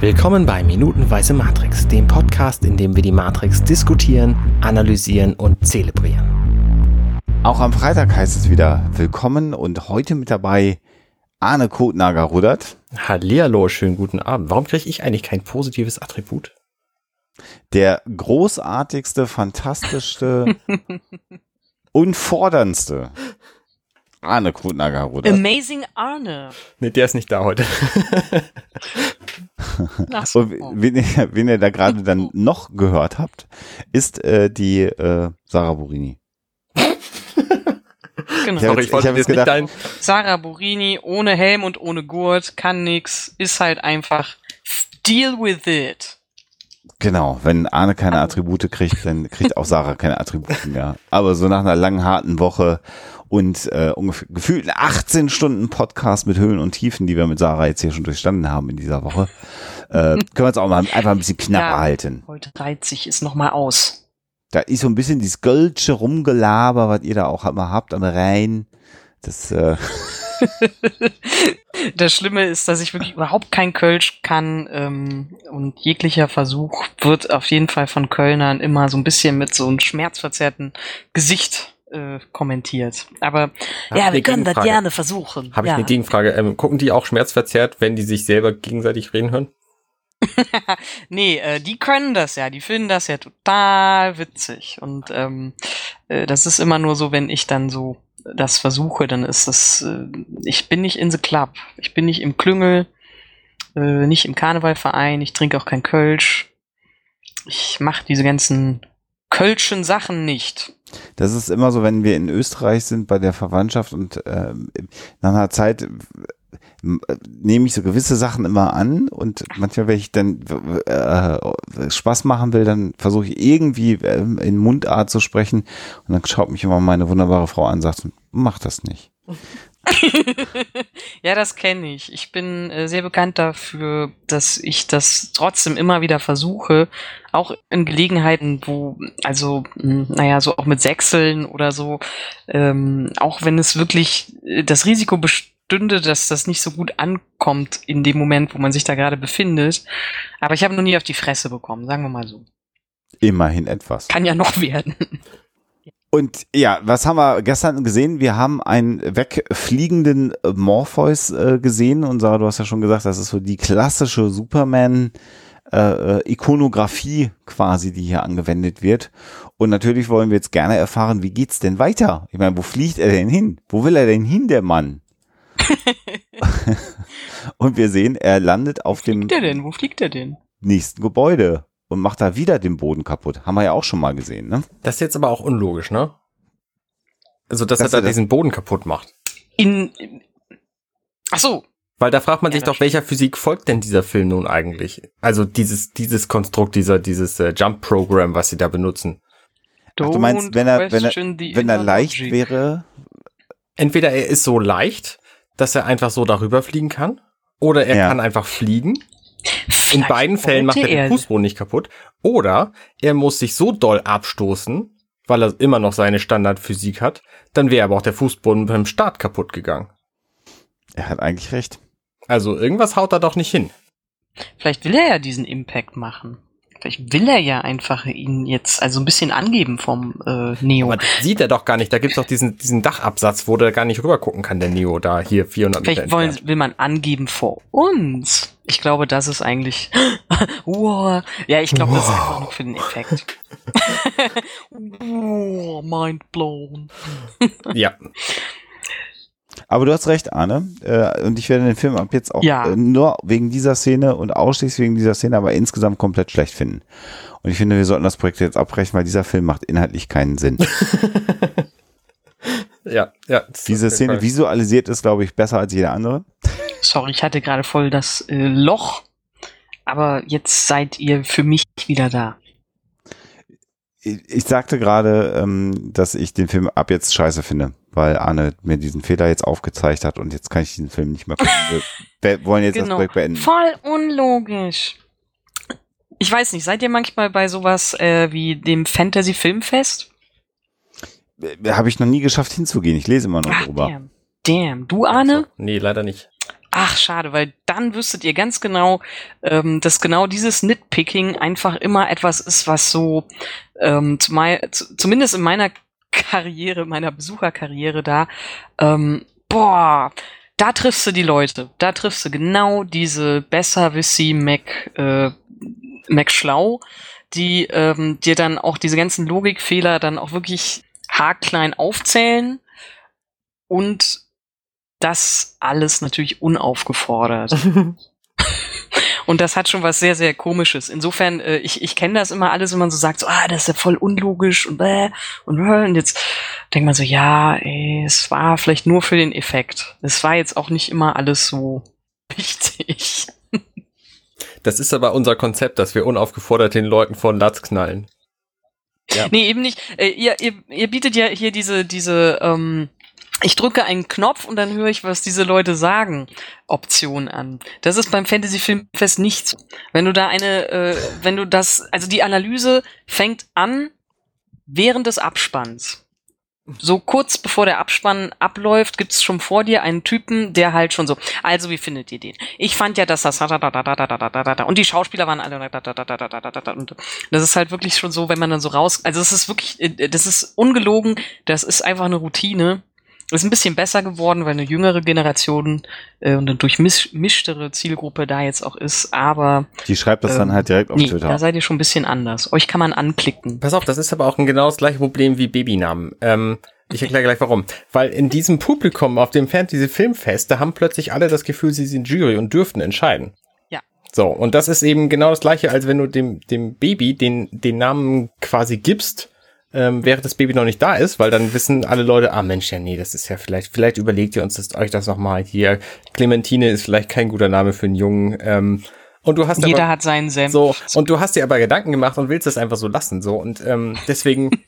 Willkommen bei Minutenweise Matrix, dem Podcast, in dem wir die Matrix diskutieren, analysieren und zelebrieren. Auch am Freitag heißt es wieder Willkommen und heute mit dabei Arne Kotnager rudert. Hallihallo, schönen guten Abend. Warum kriege ich eigentlich kein positives Attribut? Der großartigste, fantastischste, unforderndste Arne Krutnager, oder? Amazing Arne. Nee, der ist nicht da heute. so. Und wen, wen ihr da gerade dann noch gehört habt, ist äh, die äh, Sarah Burini. genau. Ich habe jetzt, hab jetzt gedacht, dein Sarah Burini ohne Helm und ohne Gurt kann nix, ist halt einfach deal with it. Genau, wenn Arne keine Attribute kriegt, dann kriegt auch Sarah keine Attribute mehr. Aber so nach einer langen, harten Woche und äh, ungefähr gefühlt 18 Stunden Podcast mit Höhen und Tiefen, die wir mit Sarah jetzt hier schon durchstanden haben in dieser Woche, äh, können wir uns auch mal einfach ein bisschen knapper ja, halten. Heute reizt sich es nochmal aus. Da ist so ein bisschen dieses Gölsche Rumgelaber, was ihr da auch immer habt am Rhein. Das, äh das Schlimme ist, dass ich wirklich überhaupt kein Kölsch kann ähm, und jeglicher Versuch wird auf jeden Fall von Kölnern immer so ein bisschen mit so einem schmerzverzerrten Gesicht äh, kommentiert. Aber Hab ja, wir können das gerne versuchen. Habe ja. ich eine Gegenfrage. Ähm, gucken die auch schmerzverzerrt, wenn die sich selber gegenseitig reden hören? nee, äh, die können das ja, die finden das ja total witzig. Und ähm, äh, das ist immer nur so, wenn ich dann so das versuche, dann ist das, äh, ich bin nicht in the Club, ich bin nicht im Klüngel, äh, nicht im Karnevalverein, ich trinke auch kein Kölsch. Ich mache diese ganzen kölschen Sachen nicht. Das ist immer so, wenn wir in Österreich sind bei der Verwandtschaft und äh, nach einer Zeit nehme ich so gewisse Sachen immer an und manchmal, wenn ich dann äh, Spaß machen will, dann versuche ich irgendwie äh, in Mundart zu sprechen und dann schaut mich immer meine wunderbare Frau an und sagt, mach das nicht. ja, das kenne ich. Ich bin äh, sehr bekannt dafür, dass ich das trotzdem immer wieder versuche, auch in Gelegenheiten, wo, also, naja, so auch mit Sechseln oder so, ähm, auch wenn es wirklich äh, das Risiko bestünde, dass das nicht so gut ankommt in dem Moment, wo man sich da gerade befindet. Aber ich habe noch nie auf die Fresse bekommen, sagen wir mal so. Immerhin etwas. Kann ja noch werden. Und ja, was haben wir gestern gesehen? Wir haben einen wegfliegenden Morpheus äh, gesehen und Sarah, du hast ja schon gesagt, das ist so die klassische Superman äh, äh, Ikonografie quasi, die hier angewendet wird. Und natürlich wollen wir jetzt gerne erfahren, wie geht's denn weiter? Ich meine, wo fliegt er denn hin? Wo will er denn hin, der Mann? und wir sehen, er landet auf Wo dem. Wo fliegt er denn? Wo fliegt er denn? Nächsten Gebäude und macht da wieder den Boden kaputt. Haben wir ja auch schon mal gesehen, ne? Das ist jetzt aber auch unlogisch, ne? Also, dass, dass er da diesen Boden kaputt macht. In, ach so. Weil da fragt man ja, sich doch, welcher Physik folgt denn dieser Film nun eigentlich? Also dieses, dieses Konstrukt, dieser, dieses äh, Jump-Program, was sie da benutzen. Ach, du meinst, wenn er, wenn er, wenn er leicht wäre? Entweder er ist so leicht, dass er einfach so darüber fliegen kann, oder er ja. kann einfach fliegen in beiden Fällen macht er den Fußboden nicht kaputt. Oder er muss sich so doll abstoßen, weil er immer noch seine Standardphysik hat, dann wäre aber auch der Fußboden beim Start kaputt gegangen. Er hat eigentlich recht. Also irgendwas haut er doch nicht hin. Vielleicht will er ja diesen Impact machen. Vielleicht will er ja einfach ihn jetzt also ein bisschen angeben vom äh, Neo. Aber das sieht er doch gar nicht. Da gibt's doch diesen, diesen Dachabsatz, wo der gar nicht rüber gucken kann, der Neo da hier 400 Meter Vielleicht wollen, will man angeben vor uns. Ich glaube, das ist eigentlich. wow. Ja, ich glaube, wow. das ist einfach nur für den Effekt. wow, mind blown. ja. Aber du hast recht, Arne. Äh, und ich werde den Film ab jetzt auch ja. äh, nur wegen dieser Szene und ausschließlich wegen dieser Szene, aber insgesamt komplett schlecht finden. Und ich finde, wir sollten das Projekt jetzt abbrechen, weil dieser Film macht inhaltlich keinen Sinn. ja, ja. Diese Szene Fall. visualisiert ist, glaube ich, besser als jede andere. Sorry, ich hatte gerade voll das äh, Loch, aber jetzt seid ihr für mich wieder da. Ich, ich sagte gerade, ähm, dass ich den Film ab jetzt scheiße finde weil Arne mir diesen Fehler jetzt aufgezeigt hat und jetzt kann ich diesen Film nicht mehr gucken. Wir wollen jetzt genau. das Projekt beenden. Voll unlogisch. Ich weiß nicht, seid ihr manchmal bei sowas äh, wie dem Fantasy Filmfest? Äh, Habe ich noch nie geschafft hinzugehen. Ich lese immer noch Ach, drüber. Damn. damn. Du, Arne? Nee, leider nicht. Ach, schade, weil dann wüsstet ihr ganz genau, ähm, dass genau dieses Nitpicking einfach immer etwas ist, was so ähm, zumindest in meiner Karriere, meiner Besucherkarriere da, ähm, boah, da triffst du die Leute. Da triffst du genau diese Besserwissi Mac, äh, Mac Schlau, die ähm, dir dann auch diese ganzen Logikfehler dann auch wirklich haarklein aufzählen und das alles natürlich unaufgefordert. Und das hat schon was sehr, sehr Komisches. Insofern, äh, ich, ich kenne das immer alles, wenn man so sagt, so, ah, das ist ja voll unlogisch und bäh und, bäh, und jetzt denkt man so, ja, ey, es war vielleicht nur für den Effekt. Es war jetzt auch nicht immer alles so wichtig. Das ist aber unser Konzept, dass wir unaufgefordert den Leuten vor den Latz knallen. Ja. Nee, eben nicht. Äh, ihr, ihr, ihr bietet ja hier diese, diese ähm, ich drücke einen Knopf und dann höre ich, was diese Leute sagen, Option an. Das ist beim Fantasy Filmfest nicht so. Wenn du da eine, äh, wenn du das, also die Analyse fängt an während des Abspanns. So kurz bevor der Abspann abläuft, gibt's schon vor dir einen Typen, der halt schon so, also wie findet ihr den? Ich fand ja, dass das und die Schauspieler waren alle und das ist halt wirklich schon so, wenn man dann so raus, also es ist wirklich, das ist ungelogen, das ist einfach eine Routine ist ein bisschen besser geworden, weil eine jüngere Generation äh, und eine durchmischtere Zielgruppe da jetzt auch ist, aber. Die schreibt das ähm, dann halt direkt auf nee, Twitter. Da seid ihr schon ein bisschen anders. Euch kann man anklicken. Pass auf, das ist aber auch ein genau das gleiche Problem wie Babynamen. Ähm, ich erkläre gleich warum. Weil in diesem Publikum auf dem Fantasy Filmfest, da haben plötzlich alle das Gefühl, sie sind Jury und dürften entscheiden. Ja. So, und das ist eben genau das gleiche, als wenn du dem, dem Baby den, den Namen quasi gibst ähm, während das Baby noch nicht da ist, weil dann wissen alle Leute, ah Mensch, ja nee, das ist ja vielleicht, vielleicht überlegt ihr uns das, euch das nochmal hier. Clementine ist vielleicht kein guter Name für einen Jungen. Ähm, und du hast Jeder aber, hat seinen Senf. So, und du hast dir aber Gedanken gemacht und willst das einfach so lassen. So, und ähm, deswegen.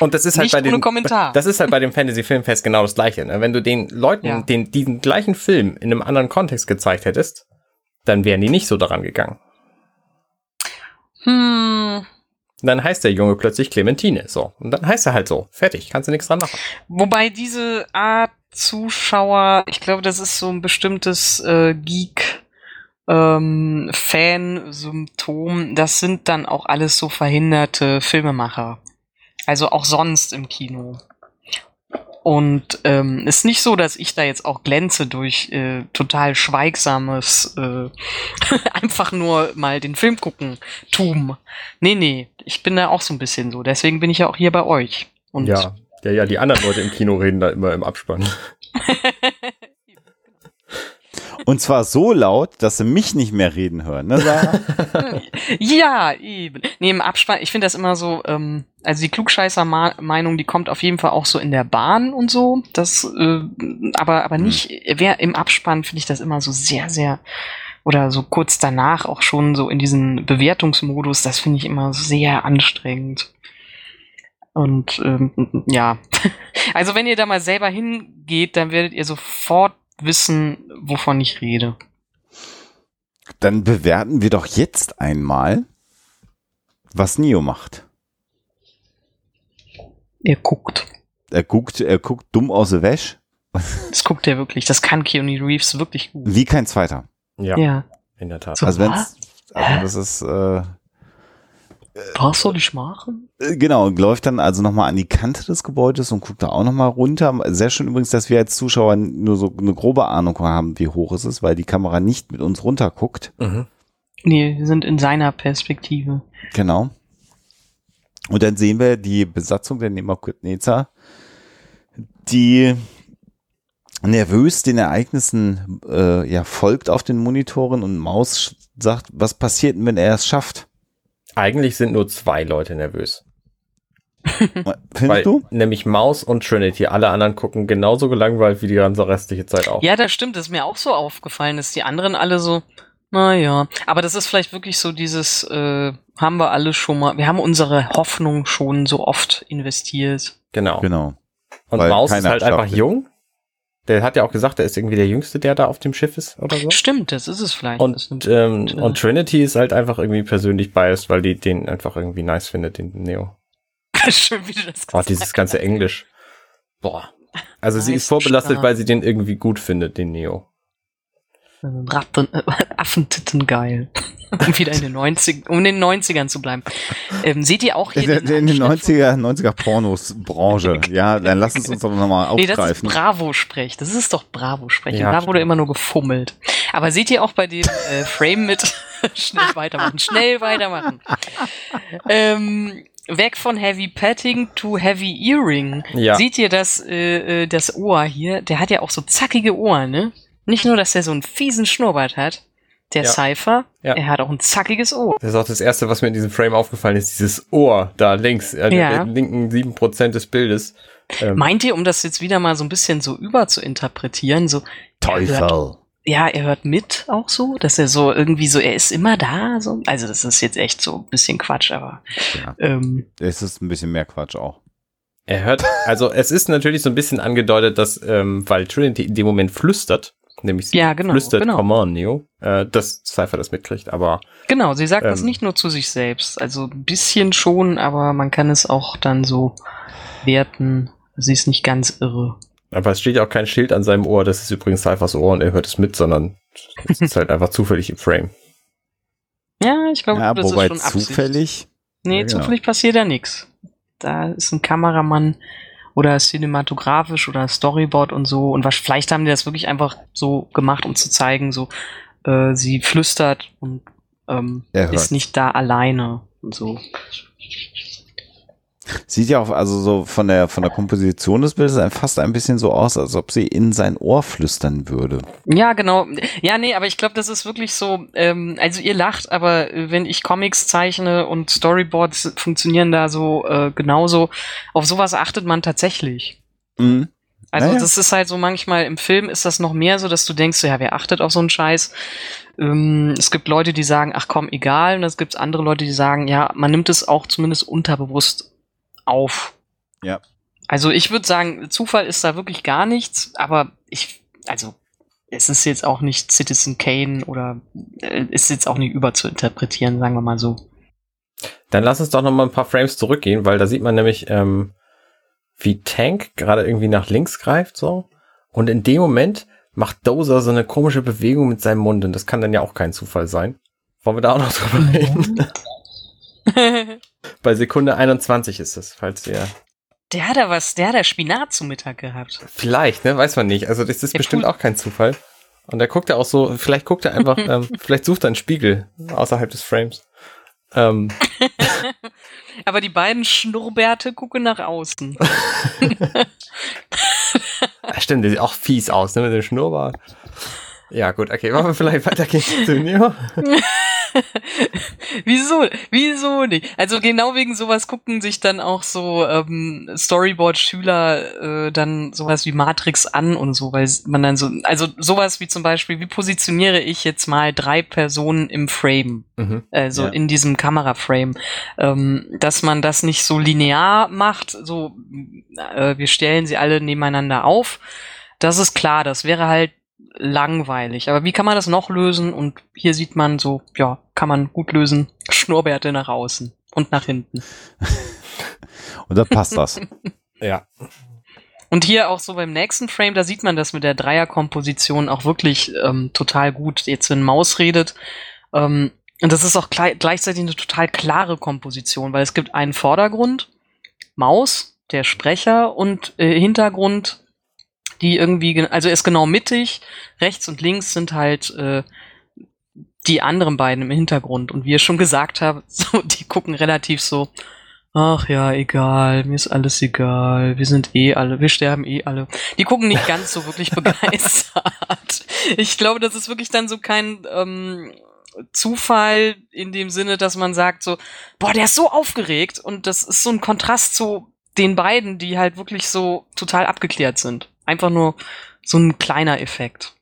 Und das ist halt Nicht bei dem, Kommentar. das ist halt bei dem Fantasy Filmfest genau das Gleiche. Ne? Wenn du den Leuten ja. den, diesen gleichen Film in einem anderen Kontext gezeigt hättest, dann wären die nicht so daran gegangen. Hm, und dann heißt der Junge plötzlich Clementine. So. Und dann heißt er halt so. Fertig. Kannst du nichts dran machen. Wobei diese Art Zuschauer, ich glaube, das ist so ein bestimmtes äh, Geek. Ähm, Fan-Symptom, das sind dann auch alles so verhinderte Filmemacher. Also auch sonst im Kino. Und ähm, ist nicht so, dass ich da jetzt auch glänze durch äh, total schweigsames, äh, einfach nur mal den Film gucken, tum. Nee, nee, ich bin da auch so ein bisschen so. Deswegen bin ich ja auch hier bei euch. Und ja, ja, ja, die anderen Leute im Kino reden da immer im Abspann. Und zwar so laut, dass sie mich nicht mehr reden hören, ne, Sarah? ja, eben. Nee, im Abspann, ich finde das immer so, ähm, also die Klugscheißer-Meinung, die kommt auf jeden Fall auch so in der Bahn und so. Das, äh, aber, aber nicht, hm. wer im Abspann finde ich das immer so sehr, sehr, oder so kurz danach auch schon so in diesen Bewertungsmodus, das finde ich immer sehr anstrengend. Und ähm, ja, also wenn ihr da mal selber hingeht, dann werdet ihr sofort wissen, wovon ich rede. Dann bewerten wir doch jetzt einmal, was Neo macht. Er guckt. Er guckt, er guckt dumm aus der Wäsche. Das guckt er wirklich. Das kann Keanu Reeves wirklich gut. Wie kein zweiter. Ja. ja. In der Tat. So, also wenn's, also das ist, äh, was soll ich machen? Äh, genau, und läuft dann also nochmal an die Kante des Gebäudes und guckt da auch nochmal runter. Sehr schön übrigens, dass wir als Zuschauer nur so eine grobe Ahnung haben, wie hoch es ist, weil die Kamera nicht mit uns runter guckt. Mhm. Nee, wir sind in seiner Perspektive. Genau. Und dann sehen wir die Besatzung der Nemakutneza, die nervös den Ereignissen äh, ja folgt auf den Monitoren und Maus sagt, was passiert denn, wenn er es schafft? Eigentlich sind nur zwei Leute nervös. Findest Weil, du? Nämlich Maus und Trinity. Alle anderen gucken genauso gelangweilt wie die ganze restliche Zeit auch. Ja, das stimmt. Das ist mir auch so aufgefallen, dass die anderen alle so, naja. Aber das ist vielleicht wirklich so dieses, äh, haben wir alle schon mal, wir haben unsere Hoffnung schon so oft investiert. Genau. Genau. Und Weil Maus ist halt einfach jung. Der hat ja auch gesagt, er ist irgendwie der Jüngste, der da auf dem Schiff ist oder so. Stimmt, das ist es vielleicht. Und, ähm, und Trinity ist halt einfach irgendwie persönlich biased, weil die den einfach irgendwie nice findet, den Neo. Schön, wie du das gesagt Oh, dieses ganze Englisch. Boah. Also sie ist vorbelastet, weil sie den irgendwie gut findet, den Neo. Ratten, äh, Affentitten geil. um wieder in den 90 um in den 90ern zu bleiben. Ähm, seht ihr auch hier in, in den 90er 90er Pornos Branche. ja, dann lass es uns doch nochmal aufgreifen. Nee, das ist Bravo-Sprech. Das ist doch Bravo-Sprech. Ja, da wurde immer nur gefummelt. Aber seht ihr auch bei dem äh, Frame mit schnell weitermachen, schnell weitermachen. ähm, weg von Heavy Petting to Heavy Earring. Ja. Seht ihr das, äh, äh, das Ohr hier? Der hat ja auch so zackige Ohren, ne? Nicht nur, dass er so einen fiesen Schnurrbart hat, der ja. Cypher, ja. er hat auch ein zackiges Ohr. Das ist auch das Erste, was mir in diesem Frame aufgefallen ist, dieses Ohr da links, äh, ja. den linken sieben Prozent des Bildes. Ähm. Meint ihr, um das jetzt wieder mal so ein bisschen so über zu interpretieren, so Teufel. Hört, ja, er hört mit auch so, dass er so irgendwie so, er ist immer da, so. Also das ist jetzt echt so ein bisschen Quatsch, aber ja. ähm, es ist ein bisschen mehr Quatsch auch. Er hört, also es ist natürlich so ein bisschen angedeutet, dass, ähm, weil Trinity in dem Moment flüstert, nämlich sie ja, genau, flüstert genau. Come on, Neo, äh, dass Cypher das mitkriegt, aber. Genau, sie sagt ähm, das nicht nur zu sich selbst, also ein bisschen schon, aber man kann es auch dann so werten, sie ist nicht ganz irre. Aber es steht ja auch kein Schild an seinem Ohr, das ist übrigens Cyphers Ohr und er hört es mit, sondern es ist halt einfach zufällig im Frame. Ja, ich glaube, ja, das ist schon Absicht. zufällig. Nee, ja, genau. zufällig passiert da nichts. Da ist ein Kameramann, oder cinematografisch oder Storyboard und so. Und was, vielleicht haben die das wirklich einfach so gemacht, um zu zeigen, so, äh, sie flüstert und ähm, ist nicht da alleine und so. Sieht ja auch, also so von der, von der Komposition des Bildes fast ein bisschen so aus, als ob sie in sein Ohr flüstern würde. Ja, genau. Ja, nee, aber ich glaube, das ist wirklich so, ähm, also ihr lacht, aber wenn ich Comics zeichne und Storyboards funktionieren da so äh, genauso, auf sowas achtet man tatsächlich. Mhm. Also naja. das ist halt so manchmal im Film ist das noch mehr so, dass du denkst, ja, wer achtet auf so einen Scheiß? Ähm, es gibt Leute, die sagen, ach komm, egal. Und es gibt andere Leute, die sagen, ja, man nimmt es auch zumindest unterbewusst auf. Ja. Also ich würde sagen, Zufall ist da wirklich gar nichts, aber ich, also es ist jetzt auch nicht Citizen Kane oder äh, ist jetzt auch nicht überzuinterpretieren, sagen wir mal so. Dann lass uns doch noch mal ein paar Frames zurückgehen, weil da sieht man nämlich, ähm, wie Tank gerade irgendwie nach links greift, so. Und in dem Moment macht Dozer so eine komische Bewegung mit seinem Mund und das kann dann ja auch kein Zufall sein. Wollen wir da auch noch drüber reden? Bei Sekunde 21 ist es, falls ihr. Der hat da was, der hat da Spinat zum Mittag gehabt. Vielleicht, ne? Weiß man nicht. Also das ist der bestimmt auch kein Zufall. Und da guckt er auch so, vielleicht guckt er einfach, ähm, vielleicht sucht er einen Spiegel außerhalb des Frames. Ähm. Aber die beiden Schnurrbärte gucken nach außen. ja, stimmt, der sieht auch fies aus, ne, mit dem Schnurrbart. Ja, gut, okay, wollen wir vielleicht weitergehen zu Neo? Wieso? Wieso nicht? Also genau wegen sowas gucken sich dann auch so ähm, Storyboard-Schüler äh, dann sowas wie Matrix an und so, weil man dann so, also sowas wie zum Beispiel, wie positioniere ich jetzt mal drei Personen im Frame, mhm. also ja. in diesem Kameraframe, ähm, dass man das nicht so linear macht, so äh, wir stellen sie alle nebeneinander auf. Das ist klar, das wäre halt langweilig. Aber wie kann man das noch lösen? Und hier sieht man so, ja, kann man gut lösen. Schnurrbärte nach außen und nach hinten. und dann passt das. ja. Und hier auch so beim nächsten Frame, da sieht man das mit der Dreierkomposition auch wirklich ähm, total gut. Jetzt, wenn Maus redet. Ähm, und das ist auch gleichzeitig eine total klare Komposition, weil es gibt einen Vordergrund, Maus, der Sprecher und äh, Hintergrund die irgendwie, also er ist genau mittig, rechts und links sind halt äh, die anderen beiden im Hintergrund. Und wie ihr schon gesagt habt, so, die gucken relativ so, ach ja, egal, mir ist alles egal, wir sind eh alle, wir sterben eh alle. Die gucken nicht ganz so wirklich begeistert. Ich glaube, das ist wirklich dann so kein ähm, Zufall in dem Sinne, dass man sagt so, boah, der ist so aufgeregt und das ist so ein Kontrast zu den beiden, die halt wirklich so total abgeklärt sind. Einfach nur so ein kleiner Effekt.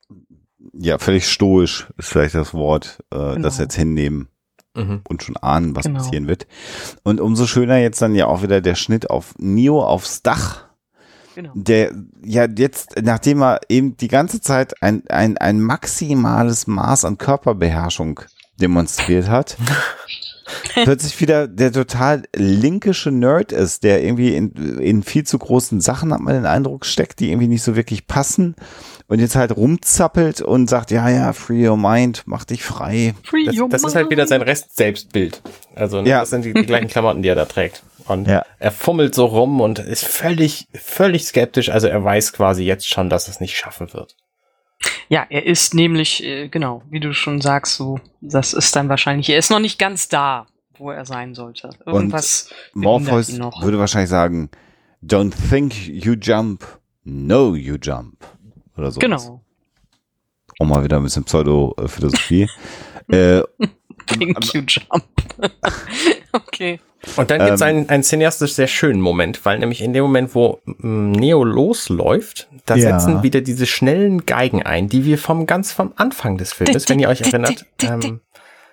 Ja, völlig stoisch ist vielleicht das Wort, äh, genau. das jetzt hinnehmen mhm. und schon ahnen, was genau. passieren wird. Und umso schöner jetzt dann ja auch wieder der Schnitt auf Neo aufs Dach. Genau. Der ja jetzt, nachdem er eben die ganze Zeit ein, ein, ein maximales Maß an Körperbeherrschung demonstriert hat, plötzlich wieder der total linkische Nerd ist, der irgendwie in, in viel zu großen Sachen, hat man den Eindruck, steckt, die irgendwie nicht so wirklich passen und jetzt halt rumzappelt und sagt, ja, ja, free your mind, mach dich frei. Free das, das ist halt wieder sein Rest-Selbstbild. Also ne, ja. das sind die, die gleichen Klamotten, die er da trägt. Und ja. er fummelt so rum und ist völlig, völlig skeptisch. Also er weiß quasi jetzt schon, dass es nicht schaffen wird. Ja, er ist nämlich, äh, genau, wie du schon sagst, so, das ist dann wahrscheinlich, er ist noch nicht ganz da, wo er sein sollte. Irgendwas. Und Morpheus würde wahrscheinlich sagen, don't think you jump, know you jump. Oder so. Genau. Auch mal wieder ein bisschen Pseudo-Philosophie. äh, think you jump. okay. Und dann gibt es ähm, einen, einen cineastisch sehr schönen Moment, weil nämlich in dem Moment, wo mm, Neo losläuft, da ja. setzen wieder diese schnellen Geigen ein, die wir vom ganz vom Anfang des Filmes, wenn ihr euch erinnert, ähm,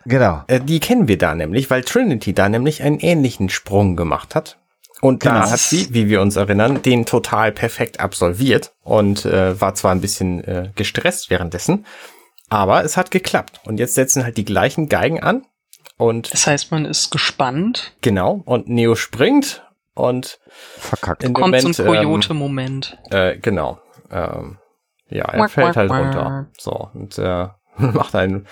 genau. Äh, die kennen wir da nämlich, weil Trinity da nämlich einen ähnlichen Sprung gemacht hat. Und genau. da hat sie, wie wir uns erinnern, den total perfekt absolviert und äh, war zwar ein bisschen äh, gestresst währenddessen, aber es hat geklappt. Und jetzt setzen halt die gleichen Geigen an und das heißt, man ist gespannt. Genau. Und Neo springt und verkackt. In Kommt Moment, zum Coyote-Moment. Ähm, äh, genau. Ähm, ja, er wack, fällt halt wack. runter. So und äh, macht einen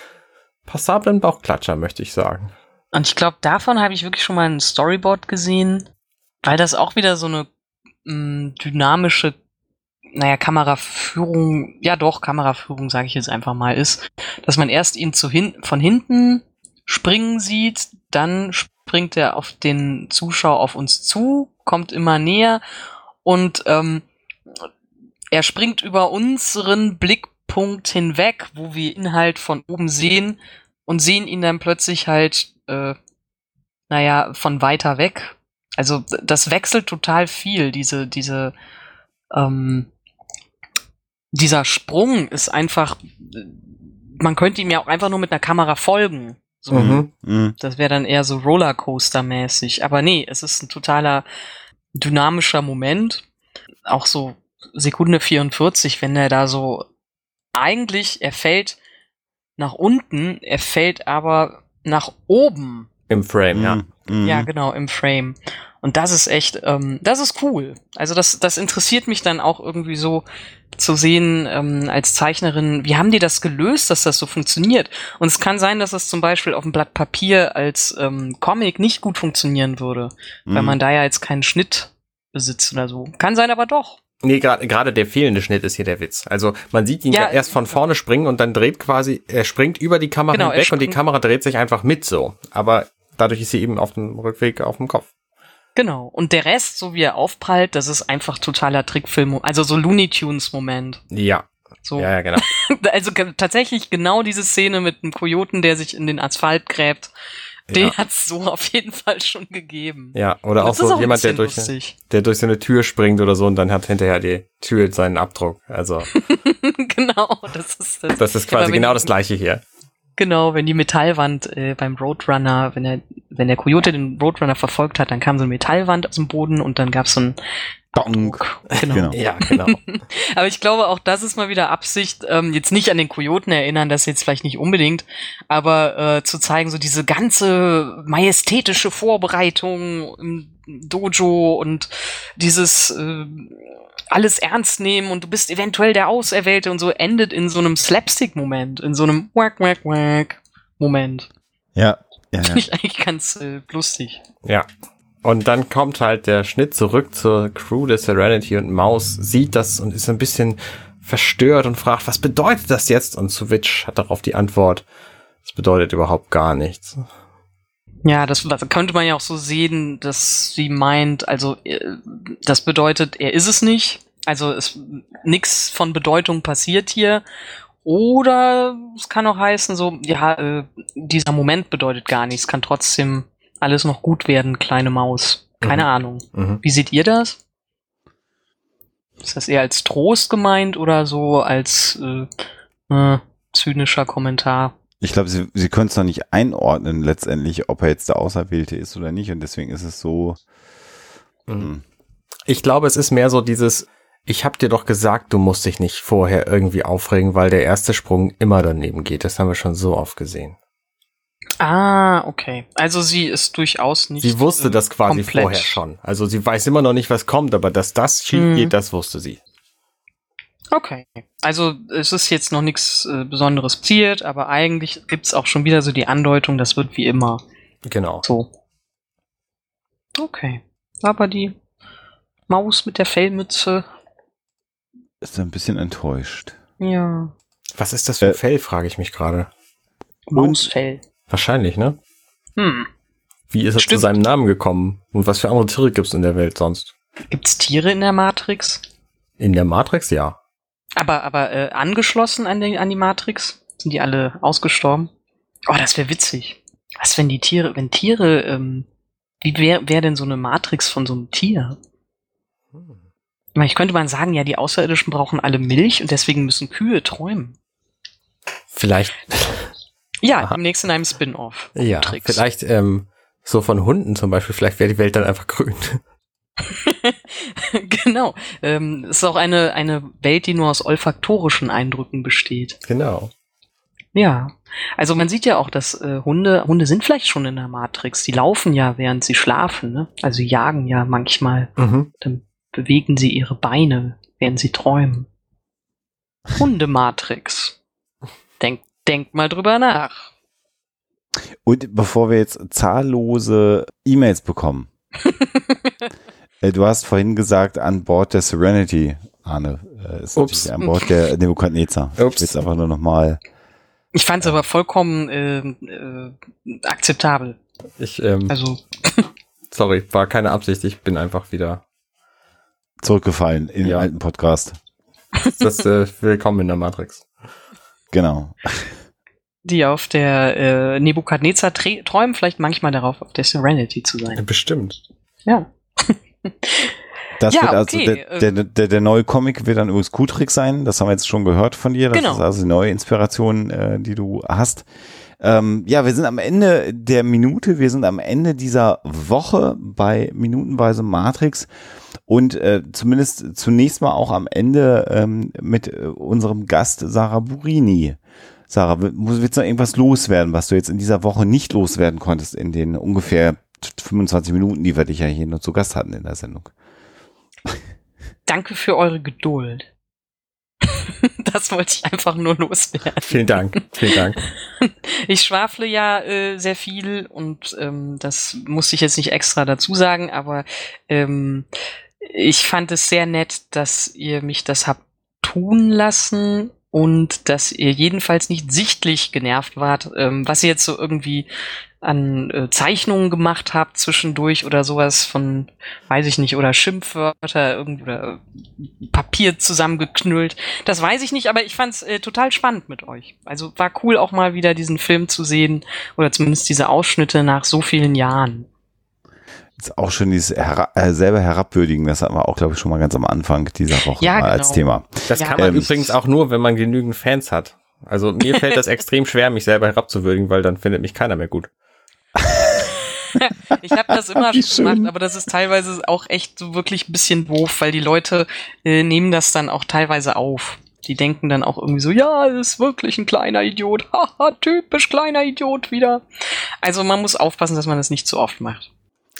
passablen Bauchklatscher, möchte ich sagen. Und ich glaube, davon habe ich wirklich schon mal ein Storyboard gesehen, weil das auch wieder so eine mh, mm, dynamische, naja, Kameraführung, ja doch, Kameraführung, sage ich jetzt einfach mal, ist, dass man erst ihn zu hin von hinten springen sieht, dann springt er auf den Zuschauer auf uns zu, kommt immer näher und ähm, er springt über unseren Blickpunkt hinweg, wo wir ihn halt von oben sehen und sehen ihn dann plötzlich halt, äh, naja, von weiter weg. Also das wechselt total viel, diese, diese, ähm, dieser Sprung ist einfach, man könnte ihm ja auch einfach nur mit einer Kamera folgen. So, mhm. mhm. Das wäre dann eher so Rollercoaster-mäßig. Aber nee, es ist ein totaler dynamischer Moment. Auch so Sekunde 44, wenn er da so eigentlich, er fällt nach unten, er fällt aber nach oben. Im Frame, ja. Mhm. Ja, genau, im Frame. Und das ist echt, ähm, das ist cool. Also das, das interessiert mich dann auch irgendwie so zu sehen ähm, als Zeichnerin, wie haben die das gelöst, dass das so funktioniert? Und es kann sein, dass es zum Beispiel auf dem Blatt Papier als ähm, Comic nicht gut funktionieren würde, mhm. weil man da ja jetzt keinen Schnitt besitzt oder so. Kann sein, aber doch. Nee, gerade gerade der fehlende Schnitt ist hier der Witz. Also man sieht ihn ja, ja erst von vorne springen und dann dreht quasi, er springt über die Kamera genau, hinweg und die Kamera dreht sich einfach mit so. Aber dadurch ist sie eben auf dem Rückweg auf dem Kopf. Genau. Und der Rest, so wie er aufprallt, das ist einfach totaler Trickfilm, also so Looney Tunes Moment. Ja. So. Ja, ja, genau. also tatsächlich genau diese Szene mit einem Kojoten, der sich in den Asphalt gräbt. Den ja. hat's so auf jeden Fall schon gegeben. Ja, oder auch so auch jemand, der durch, der durch so eine Tür springt oder so und dann hat hinterher die Tür seinen Abdruck. Also. genau, das ist das. Das ist quasi genau das gleiche hier. Genau, wenn die Metallwand äh, beim Roadrunner, wenn er, wenn der Coyote den Roadrunner verfolgt hat, dann kam so eine Metallwand aus dem Boden und dann gab's so ein Donk. Genau. genau. Ja, genau. aber ich glaube, auch das ist mal wieder Absicht, ähm, jetzt nicht an den Kojoten erinnern, das jetzt vielleicht nicht unbedingt, aber äh, zu zeigen, so diese ganze majestätische Vorbereitung im Dojo und dieses äh, alles ernst nehmen und du bist eventuell der Auserwählte und so endet in so einem Slapstick-Moment, in so einem Wack, Wack, Wack Moment. Ja. ja, ja. Finde ich eigentlich ganz äh, lustig. Ja. Und dann kommt halt der Schnitt zurück zur Crew der Serenity und Maus sieht das und ist ein bisschen verstört und fragt, was bedeutet das jetzt? Und Switch hat darauf die Antwort, das bedeutet überhaupt gar nichts. Ja, das, das könnte man ja auch so sehen, dass sie meint, also äh, das bedeutet, er ist es nicht. Also es nichts von Bedeutung passiert hier. Oder es kann auch heißen, so, ja, äh, dieser Moment bedeutet gar nichts, kann trotzdem alles noch gut werden, kleine Maus. Keine mhm. Ahnung. Mhm. Wie seht ihr das? Ist das eher als Trost gemeint oder so als äh, äh, zynischer Kommentar? Ich glaube, sie, sie können es noch nicht einordnen letztendlich, ob er jetzt der Auserwählte ist oder nicht. Und deswegen ist es so. Mhm. Hm. Ich glaube, es ist mehr so dieses, ich habe dir doch gesagt, du musst dich nicht vorher irgendwie aufregen, weil der erste Sprung immer daneben geht. Das haben wir schon so oft gesehen. Ah, okay. Also sie ist durchaus nicht. Sie wusste das quasi komplett. vorher schon. Also sie weiß immer noch nicht, was kommt, aber dass das schief hm. geht, das wusste sie. Okay. Also es ist jetzt noch nichts äh, Besonderes passiert, aber eigentlich gibt's auch schon wieder so die Andeutung, das wird wie immer. Genau. So. Okay. Aber die Maus mit der Fellmütze. Ist ein bisschen enttäuscht. Ja. Was ist das für ein äh, Fell, frage ich mich gerade. Mausfell. Wahrscheinlich, ne? Hm. Wie ist er Stimmt. zu seinem Namen gekommen? Und was für andere Tiere gibt's in der Welt sonst? Gibt's Tiere in der Matrix? In der Matrix, ja. Aber, aber äh, angeschlossen an die, an die Matrix? Sind die alle ausgestorben? Oh, das wäre witzig. Was, wenn die Tiere, wenn Tiere, ähm, wie wäre wär denn so eine Matrix von so einem Tier? Hm. Ich könnte man sagen, ja, die Außerirdischen brauchen alle Milch und deswegen müssen Kühe träumen. Vielleicht. Ja, Aha. demnächst in einem Spin-off. Ja, Tricks. vielleicht ähm, so von Hunden zum Beispiel. Vielleicht wäre die Welt dann einfach grün. genau. Ähm, es ist auch eine, eine Welt, die nur aus olfaktorischen Eindrücken besteht. Genau. Ja. Also man sieht ja auch, dass äh, Hunde, Hunde sind vielleicht schon in der Matrix. Die laufen ja, während sie schlafen, ne? Also jagen ja manchmal. Mhm. Dann bewegen sie ihre Beine, während sie träumen. Hundematrix. Denk, denk mal drüber nach. Und bevor wir jetzt zahllose E-Mails bekommen, Äh, du hast vorhin gesagt, an Bord der Serenity, Arne, äh, ist Ups. natürlich an Bord der Nebukadnezar. Ups. Ich will es einfach nur nochmal. Ich fand es aber vollkommen äh, äh, akzeptabel. Ich, ähm, also. sorry, war keine Absicht. Ich bin einfach wieder zurückgefallen in ja. den alten Podcast. Das äh, Willkommen in der Matrix. Genau. Die auf der äh, Nebukadnezar träumen vielleicht manchmal darauf, auf der Serenity zu sein. Bestimmt. Ja. Das ja, wird also okay. der, der, der, der neue Comic wird dann Kutrick sein. Das haben wir jetzt schon gehört von dir. Das genau. ist also die neue Inspiration, äh, die du hast. Ähm, ja, wir sind am Ende der Minute, wir sind am Ende dieser Woche bei Minutenweise Matrix und äh, zumindest zunächst mal auch am Ende ähm, mit äh, unserem Gast Sarah Burini. Sarah, willst du noch irgendwas loswerden, was du jetzt in dieser Woche nicht loswerden konntest in den ungefähr 25 Minuten, die wir dich ja hier nur zu Gast hatten in der Sendung. Danke für eure Geduld. das wollte ich einfach nur loswerden. Vielen Dank, vielen Dank. Ich schwafle ja äh, sehr viel und ähm, das musste ich jetzt nicht extra dazu sagen, aber ähm, ich fand es sehr nett, dass ihr mich das habt tun lassen und dass ihr jedenfalls nicht sichtlich genervt wart, ähm, was ihr jetzt so irgendwie an äh, Zeichnungen gemacht habt zwischendurch oder sowas von, weiß ich nicht, oder Schimpfwörter irgendwie oder äh, Papier zusammengeknüllt. Das weiß ich nicht, aber ich fand's äh, total spannend mit euch. Also war cool auch mal wieder diesen Film zu sehen oder zumindest diese Ausschnitte nach so vielen Jahren. Ist auch schon dieses Hera äh, selber herabwürdigen, das hatten wir auch, glaube ich, schon mal ganz am Anfang dieser Woche ja, genau. als Thema. Das ja. kann man ähm, übrigens auch nur, wenn man genügend Fans hat. Also mir fällt das extrem schwer, mich selber herabzuwürdigen, weil dann findet mich keiner mehr gut. ich habe das immer schon gemacht, aber das ist teilweise auch echt so wirklich ein bisschen doof, weil die Leute äh, nehmen das dann auch teilweise auf. Die denken dann auch irgendwie so, ja, das ist wirklich ein kleiner Idiot. Haha, typisch kleiner Idiot wieder. Also man muss aufpassen, dass man das nicht zu oft macht.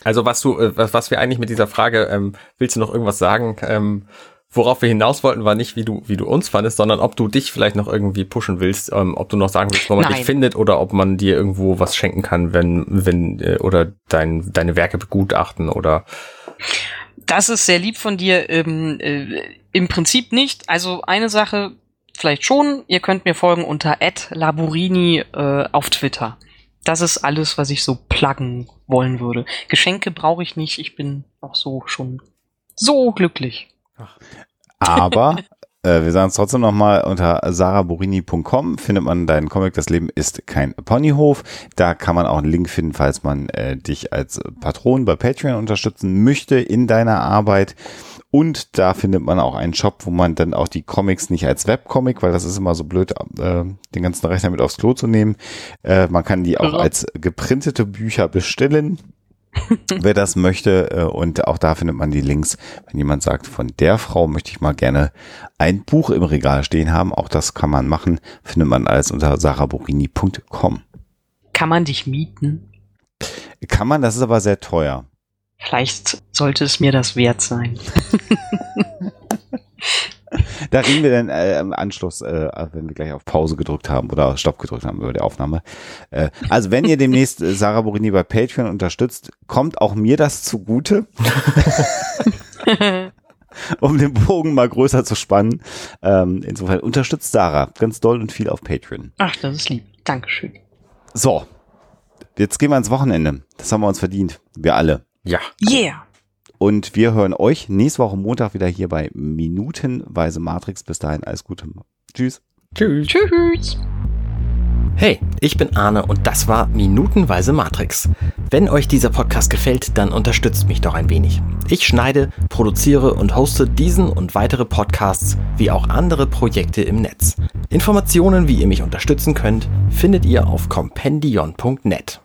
Also was du, äh, was, was wir eigentlich mit dieser Frage, ähm, willst du noch irgendwas sagen? Ähm, worauf wir hinaus wollten, war nicht, wie du, wie du uns fandest, sondern ob du dich vielleicht noch irgendwie pushen willst, ähm, ob du noch sagen willst, wo man Nein. dich findet oder ob man dir irgendwo was schenken kann, wenn, wenn, äh, oder dein, deine Werke begutachten oder. Das ist sehr lieb von dir. Ähm, äh, Im Prinzip nicht. Also eine Sache vielleicht schon. Ihr könnt mir folgen unter @laburini äh, auf Twitter. Das ist alles, was ich so pluggen wollen würde. Geschenke brauche ich nicht. Ich bin auch so schon so glücklich. Aber äh, wir sagen es trotzdem nochmal, unter saraborini.com findet man deinen Comic Das Leben ist kein Ponyhof. Da kann man auch einen Link finden, falls man äh, dich als Patron bei Patreon unterstützen möchte in deiner Arbeit. Und da findet man auch einen Shop, wo man dann auch die Comics nicht als Webcomic, weil das ist immer so blöd, äh, den ganzen Rechner mit aufs Klo zu nehmen. Äh, man kann die auch als geprintete Bücher bestellen wer das möchte. Äh, und auch da findet man die Links. Wenn jemand sagt, von der Frau möchte ich mal gerne ein Buch im Regal stehen haben, auch das kann man machen. Findet man alles unter saraborini.com. Kann man dich mieten? Kann man, das ist aber sehr teuer. Vielleicht sollte es mir das wert sein. da reden wir dann äh, im Anschluss, äh, wenn wir gleich auf Pause gedrückt haben oder Stopp gedrückt haben über die Aufnahme. Äh, also wenn ihr demnächst äh, Sarah Borini bei Patreon unterstützt, kommt auch mir das zugute. um den Bogen mal größer zu spannen. Ähm, insofern unterstützt Sarah ganz doll und viel auf Patreon. Ach, das ist lieb. Dankeschön. So, jetzt gehen wir ins Wochenende. Das haben wir uns verdient. Wir alle. Ja. Yeah. Und wir hören euch nächste Woche Montag wieder hier bei Minutenweise Matrix. Bis dahin alles Gute. Tschüss. Tschüss. Tschüss. Hey, ich bin Arne und das war Minutenweise Matrix. Wenn euch dieser Podcast gefällt, dann unterstützt mich doch ein wenig. Ich schneide, produziere und hoste diesen und weitere Podcasts wie auch andere Projekte im Netz. Informationen, wie ihr mich unterstützen könnt, findet ihr auf compendion.net.